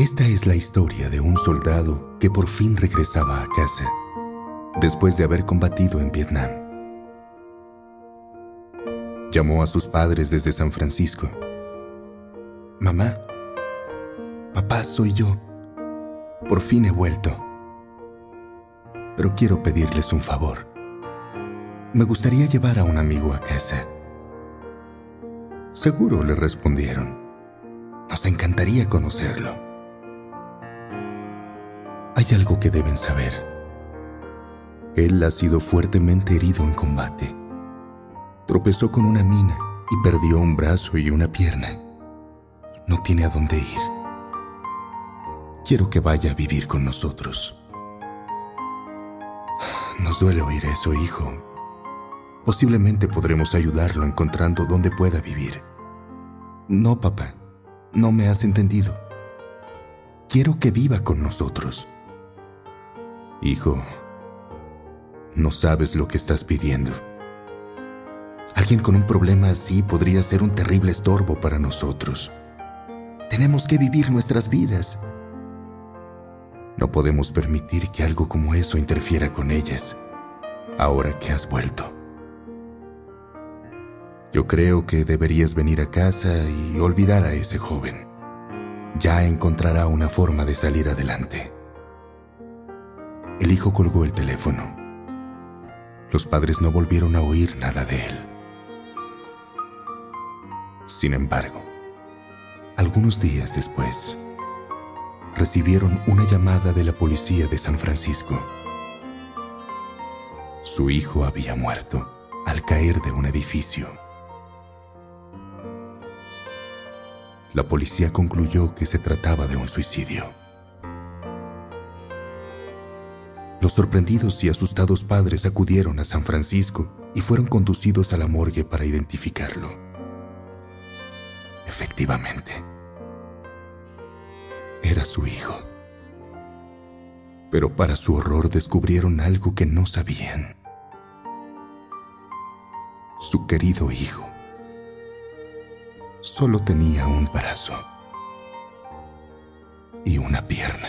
Esta es la historia de un soldado que por fin regresaba a casa después de haber combatido en Vietnam. Llamó a sus padres desde San Francisco. Mamá, papá, soy yo. Por fin he vuelto. Pero quiero pedirles un favor. Me gustaría llevar a un amigo a casa. Seguro le respondieron. Nos encantaría conocerlo hay algo que deben saber. Él ha sido fuertemente herido en combate. Tropezó con una mina y perdió un brazo y una pierna. No tiene a dónde ir. Quiero que vaya a vivir con nosotros. Nos duele oír eso, hijo. Posiblemente podremos ayudarlo encontrando dónde pueda vivir. No, papá, no me has entendido. Quiero que viva con nosotros. Hijo, no sabes lo que estás pidiendo. Alguien con un problema así podría ser un terrible estorbo para nosotros. Tenemos que vivir nuestras vidas. No podemos permitir que algo como eso interfiera con ellas, ahora que has vuelto. Yo creo que deberías venir a casa y olvidar a ese joven. Ya encontrará una forma de salir adelante. El hijo colgó el teléfono. Los padres no volvieron a oír nada de él. Sin embargo, algunos días después, recibieron una llamada de la policía de San Francisco. Su hijo había muerto al caer de un edificio. La policía concluyó que se trataba de un suicidio. Los sorprendidos y asustados padres acudieron a San Francisco y fueron conducidos a la morgue para identificarlo. Efectivamente, era su hijo. Pero para su horror descubrieron algo que no sabían. Su querido hijo solo tenía un brazo y una pierna.